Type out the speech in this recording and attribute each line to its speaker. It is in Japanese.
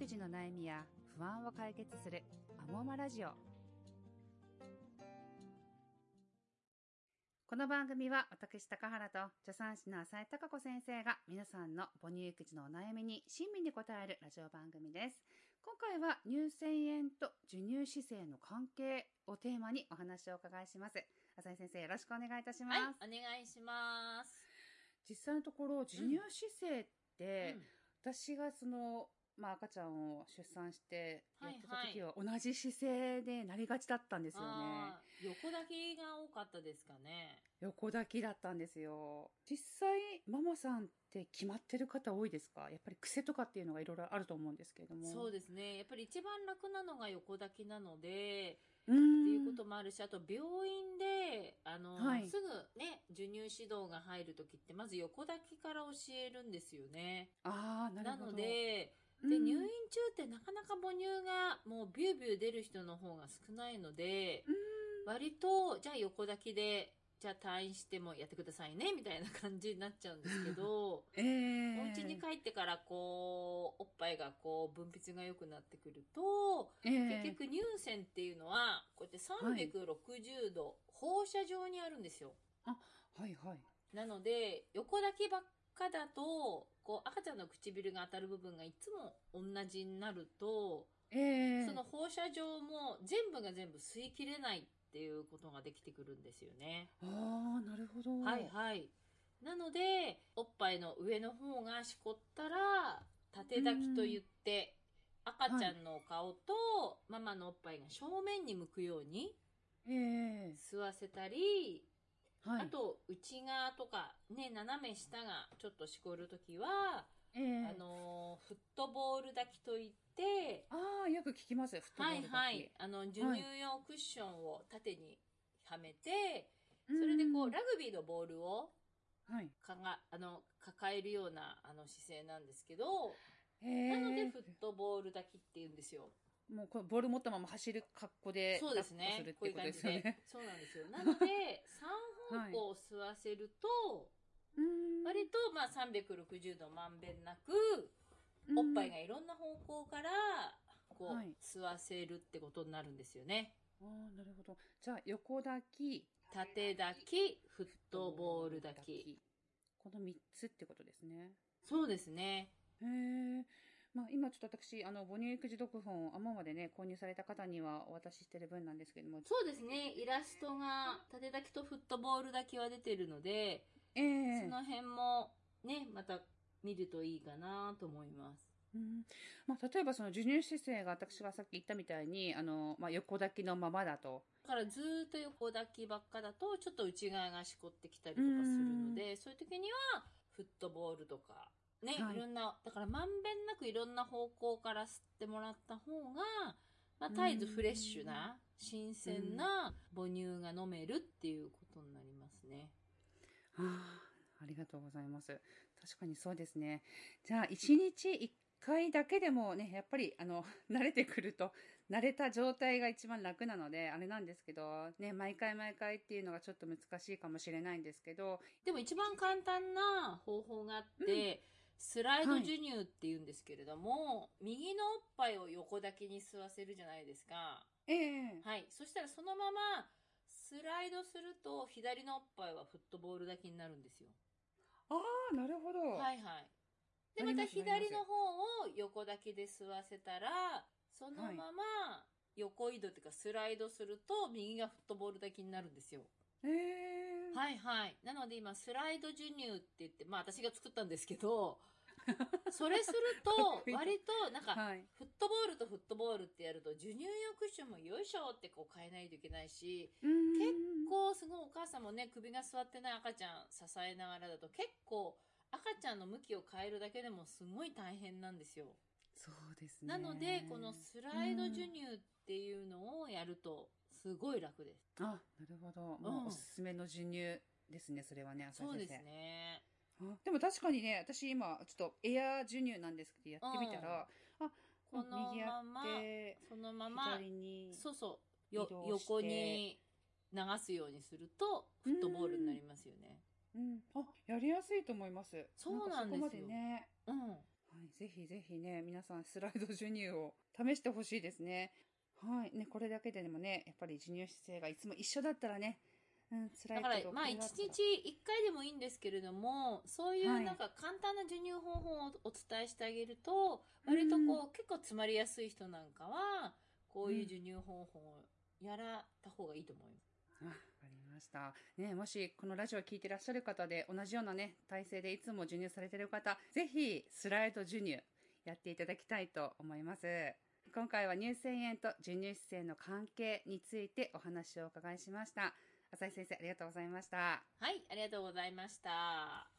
Speaker 1: 育児の悩みや不安を解決するアモマラジオ。この番組は私高原と助産師の浅井貴子先生が皆さんの母乳育児のお悩みに親身に答えるラジオ番組です。今回は乳腺炎と授乳姿勢の関係をテーマにお話をお伺いします。浅井先生よろしくお願いいたします、
Speaker 2: はい、お願いします。
Speaker 1: 実際のところ授乳姿勢って、
Speaker 2: うん。
Speaker 1: 私がその、まあ、赤ちゃんを出産してやってた
Speaker 2: はい
Speaker 1: 時は同じ姿勢でなりがちだったんですよね。
Speaker 2: あー横抱きが多かったですかね。
Speaker 1: 横抱きだったんですよ。実際ママさんって決まってる方多いですか？やっぱり癖とかっていうのがいろいろあると思うんですけれども。
Speaker 2: そうですね。やっぱり一番楽なのが横抱きなので、っていうこともあるし、あと病院で、あの、
Speaker 1: はい
Speaker 2: すぐね、授乳指導が入るときって、まず横抱きから教えるんですよね。
Speaker 1: ああ、なるほど。
Speaker 2: なので、
Speaker 1: うん。
Speaker 2: で、入院中ってなかなか母乳がもうビュービュー出る人の方が少ないので、
Speaker 1: うん。
Speaker 2: 割と、じゃあ横抱きで、じゃあ退院してもやってくださいね、みたいな感じになっちゃうんですけど、
Speaker 1: ええ。
Speaker 2: お家に帰ってからこう、おっぱいがこう、分泌が良くなってくると、
Speaker 1: ええ。
Speaker 2: 結局乳腺っていうのは、こうやって360度、放射状にあるんですよ。
Speaker 1: はいはい。
Speaker 2: なので、横抱きばっかだと、こう、赤ちゃんの唇が当たる部分がいつも同じになると、
Speaker 1: ええ
Speaker 2: その放射状も全部が全部吸い切れないっていうことができてくるんですよね。
Speaker 1: ああ、なるほど。
Speaker 2: はいはい。なので、おっぱいの上の方がしこったら、縦抱きと言って、赤ちゃんのお顔とママのおっぱいが正面に向くように
Speaker 1: ええ
Speaker 2: 吸わせたり、
Speaker 1: はい。
Speaker 2: あと内側とかね、斜め下がちょっとしこるときは、
Speaker 1: ええ
Speaker 2: あのーフットボール抱きと言って、
Speaker 1: ああ、よく聞きます。フットボ
Speaker 2: はい
Speaker 1: ール抱き
Speaker 2: はい。あの、授乳用クッションを縦にはめて、
Speaker 1: うん
Speaker 2: それでこう、ラグビーのボールを
Speaker 1: はい。
Speaker 2: かが、あの、抱えるような、あの、姿勢なんですけど、
Speaker 1: ええ
Speaker 2: なので、フットボール抱きって言うんですよ。
Speaker 1: もうこれボール持ったまま走る格好で
Speaker 2: そうです
Speaker 1: 抱っこする
Speaker 2: ね
Speaker 1: っ。てことで
Speaker 2: こういう感じ
Speaker 1: すよね。。
Speaker 2: でそうなんですよ。なので、3方向を吸わせると、
Speaker 1: うん
Speaker 2: 割と、まあ、360度まんべんなく、おっぱいがいろんな方向から、こう、
Speaker 1: はい
Speaker 2: 吸わせるってことになるんですよね。
Speaker 1: ああ、なるほど。じゃあ、横抱き、
Speaker 2: 縦抱き、フットボール抱き。。
Speaker 1: この3つってことですね。
Speaker 2: そうですね。
Speaker 1: へえ。まあ、今ちょっと私、あの、母乳育児読本、アモマでね、購入された方にはお渡ししてる分なんですけども、
Speaker 2: そうですね。イラストが、縦抱きとフットボール抱きは出てるので、
Speaker 1: ええ
Speaker 2: その辺もね、また見るといいかなと思います。
Speaker 1: うんまあ、例えばその授乳姿勢が私がさっき言ったみたいに、あの、まあ、横抱きのままだと。
Speaker 2: だからずーっと横抱きばっかだと、ちょっと内側がしこってきたりとかするので、そういう時には、フットボールとか、ね、
Speaker 1: はい
Speaker 2: い、ろんな、だからまんべんなくいろんな方向から吸ってもらった方が、まあ、絶えずフレッシュな、新鮮な母乳が飲めるっていうことになりますね。
Speaker 1: ああ、ありがとうございます。確かにそうですね。じゃあ、一日一回だけでもね、やっぱり、あの、慣れてくると、慣れた状態が一番楽なので、あれなんですけど、ね、毎回毎回っていうのがちょっと難しいかもしれないんですけど、
Speaker 2: でも一番簡単な方法があって、スライド授乳って言うんですけれども、右のおっぱいを横抱きに吸わせるじゃないですか。
Speaker 1: ええ
Speaker 2: はい。そしたらそのまま、スライドすると、左のおっぱいはフットボール抱きになるんですよ。
Speaker 1: ああ、なるほど。
Speaker 2: はいはい。で、
Speaker 1: ま
Speaker 2: た左の方を横抱きで吸わせたら、そのまま横移動っていうかスライドすると、右がフットボール抱きになるんですよ。
Speaker 1: ええ
Speaker 2: はいはい。なので今、スライド授乳って言って、まあ私が作ったんですけど、それすると割と、なんか、
Speaker 1: はい。
Speaker 2: フットボールとフットボールってやると、授乳用クッションもよいしょってこう変えないといけないし、
Speaker 1: 結
Speaker 2: 結構すごいお母さんもね、首が座ってない赤ちゃん支えながらだと結構赤ちゃんの向きを変えるだけでもすごい大変なんですよ。
Speaker 1: そうですね。
Speaker 2: なので、このスライド授乳っていうのをやるとすごい楽です。
Speaker 1: あ、なるほど。まあ、おすすめの授乳ですね、それはね、浅井先生。
Speaker 2: そうですね。
Speaker 1: あでも確かにね、私今、ちょっとエア授乳なんですけど、やってみたら、あ、
Speaker 2: このままそのまま、
Speaker 1: 左に。
Speaker 2: そうそう、よ横に流すようにすると、フットボールになりますよね。
Speaker 1: うん。あ、やりやすいと思います。
Speaker 2: そうなんですよ
Speaker 1: かそこまでね。
Speaker 2: うん。
Speaker 1: はいぜひぜひね、皆さんスライド授乳を試してほしいですね。はい。ね、これだけでもね、やっぱり授乳姿勢がいつも一緒だったらね、うん、辛い。
Speaker 2: だからまあ1
Speaker 1: これだったら
Speaker 2: 日1回でもいいんですけれどもそうい
Speaker 1: はい
Speaker 2: うなんか簡単な授乳方法をお伝えしてあげると割とこう結構詰まりやすい人なんかはこういう授乳方法をやらた方がいいと思います。
Speaker 1: あわかりました。ね、もしこのラジオを聞いてらっしゃる方で同じようなね、体勢でいつも授乳されてる方、ぜひスライド授乳やっていただきたいと思います。今回は乳腺炎と授乳姿勢の関係についてお話をお伺いしました。浅井先生、ありがとうございました。
Speaker 2: はい、ありがとうございました。